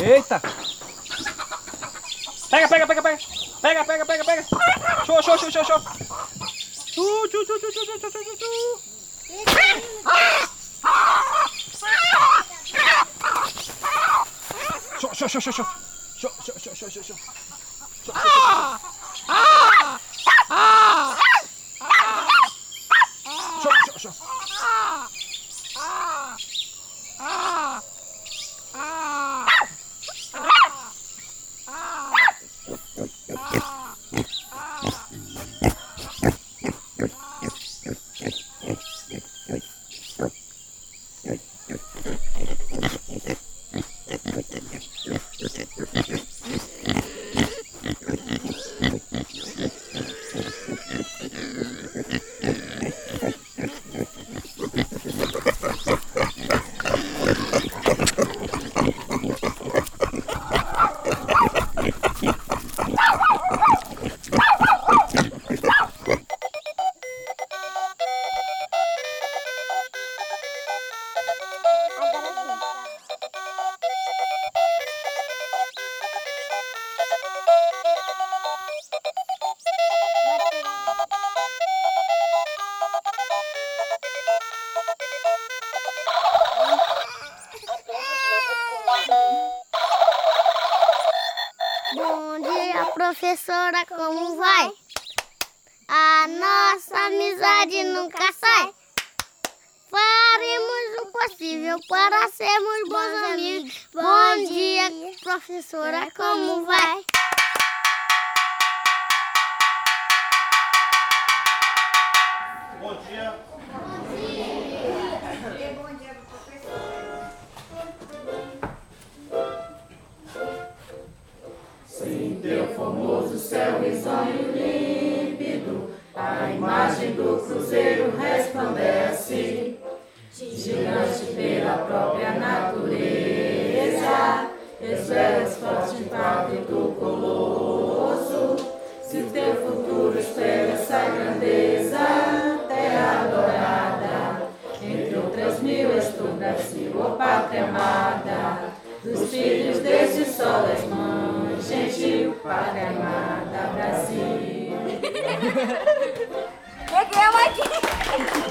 Eita! Pega, pega, pega, pega! Pega, pega, pega, pega! Show, show, show, show, show! Chu, chu, chu, chu, chu, chu, chu, chu, chu. Show, show, show, show, show! Show, show, show, show, show, show! Thank you. Bom dia, professora, como vai? A nossa amizade nunca sai. Faremos o possível para sermos bons amigos. Bom dia, professora, como vai? Sonho límpido, a imagem do cruzeiro resplandece, gigante pela própria natureza, esferas forte impacto do colosso, se teu futuro espera essa grandeza, terra adorada, entre outras mil és tu Brasil, ó pátria é amada, dos filhos deste sol és mãe gentil, pátria amada. Mercy. Mercy. Mercy.